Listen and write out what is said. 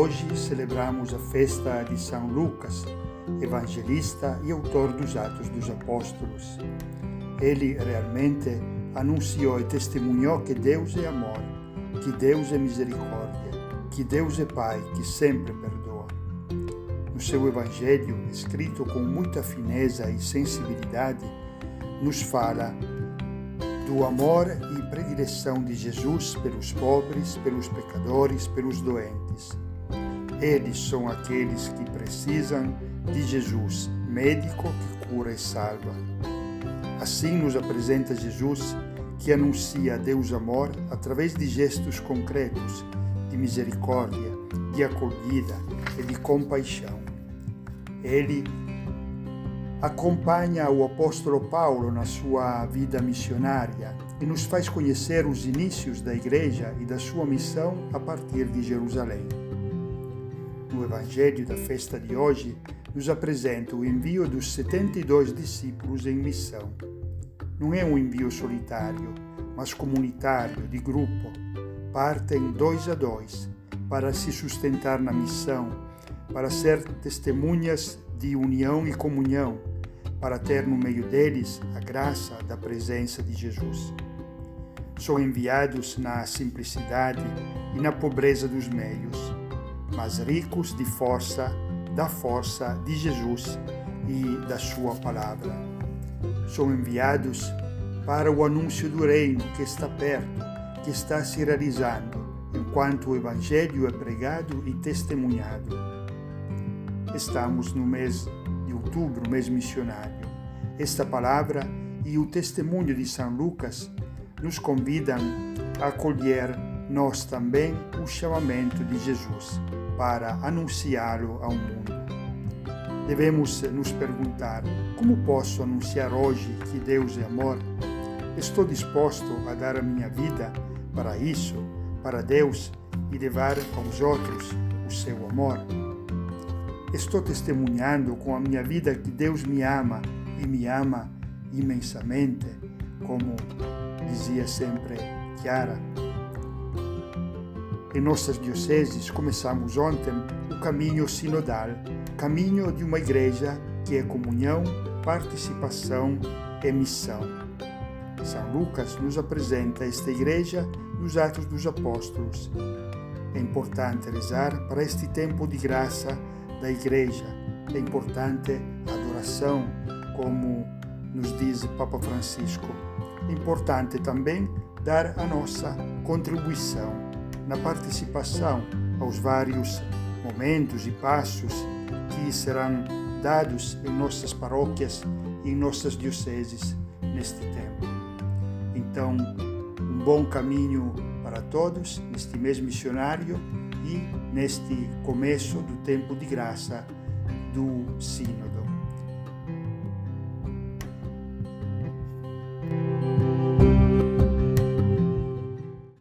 Hoje celebramos a festa de São Lucas, evangelista e autor dos Atos dos Apóstolos. Ele realmente anunciou e testemunhou que Deus é amor, que Deus é misericórdia, que Deus é Pai, que sempre perdoa. No seu Evangelho, escrito com muita fineza e sensibilidade, nos fala do amor e predileção de Jesus pelos pobres, pelos pecadores, pelos doentes eles são aqueles que precisam de Jesus, médico que cura e salva. Assim nos apresenta Jesus, que anuncia Deus amor através de gestos concretos de misericórdia, de acolhida e de compaixão. Ele acompanha o apóstolo Paulo na sua vida missionária e nos faz conhecer os inícios da igreja e da sua missão a partir de Jerusalém no Evangelho da festa de hoje, nos apresenta o envio dos 72 discípulos em missão. Não é um envio solitário, mas comunitário, de grupo. Partem dois a dois para se sustentar na missão, para ser testemunhas de união e comunhão, para ter no meio deles a graça da presença de Jesus. São enviados na simplicidade e na pobreza dos meios mas ricos de força, da força de Jesus e da Sua palavra. São enviados para o anúncio do reino que está perto, que está se realizando, enquanto o Evangelho é pregado e testemunhado. Estamos no mês de outubro, mês missionário. Esta palavra e o testemunho de São Lucas nos convidam a acolher nós também o chamamento de Jesus para anunciá-lo ao mundo. Devemos nos perguntar: como posso anunciar hoje que Deus é amor? Estou disposto a dar a minha vida para isso, para Deus e levar aos outros o seu amor? Estou testemunhando com a minha vida que Deus me ama e me ama imensamente, como dizia sempre Chiara. Em nossas dioceses, começamos ontem o caminho sinodal, caminho de uma igreja que é comunhão, participação e missão. São Lucas nos apresenta esta igreja nos Atos dos Apóstolos. É importante rezar para este tempo de graça da igreja. É importante a adoração, como nos diz Papa Francisco. É importante também dar a nossa contribuição na participação aos vários momentos e passos que serão dados em nossas paróquias e em nossas dioceses neste tempo. Então, um bom caminho para todos neste mês missionário e neste começo do tempo de graça do